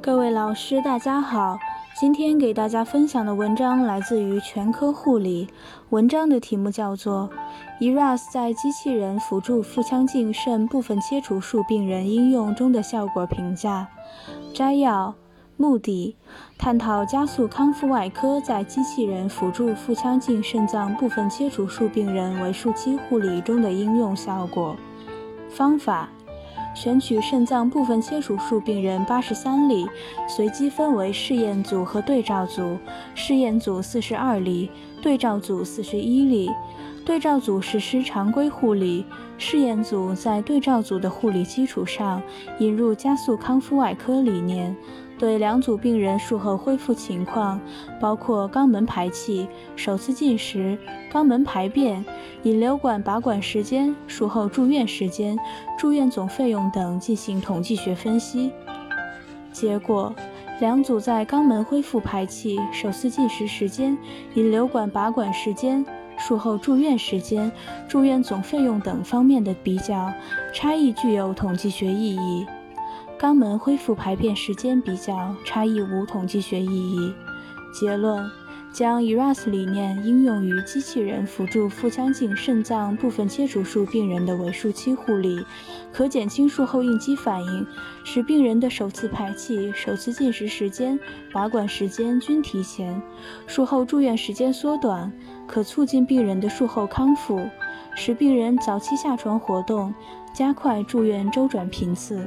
各位老师，大家好。今天给大家分享的文章来自于全科护理，文章的题目叫做《ERAS 在机器人辅助腹腔镜肾部分切除术病人应用中的效果评价》。摘要：目的，探讨加速康复外科在机器人辅助腹腔镜肾脏部分切除术病人为术期护理中的应用效果。方法。选取肾脏部分切除术病人八十三例，随机分为试验组和对照组。试验组四十二例，对照组四十一例。对照组实施常规护理，试验组在对照组的护理基础上，引入加速康复外科理念。对两组病人术后恢复情况，包括肛门排气、首次进食、肛门排便、引流管拔管时间、术后住院时间、住院总费用等进行统计学分析。结果，两组在肛门恢复排气、首次进食时间、引流管拔管时间、术后住院时间、住院总费用等方面的比较，差异具有统计学意义。肛门恢复排便时间比较差异无统计学意义。结论：将 ERAS 理念应用于机器人辅助腹腔镜肾脏部分切除术病人的为术期护理，可减轻术后应激反应，使病人的首次排气、首次进食时间、拔管时间均提前，术后住院时间缩短，可促进病人的术后康复，使病人早期下床活动，加快住院周转频次。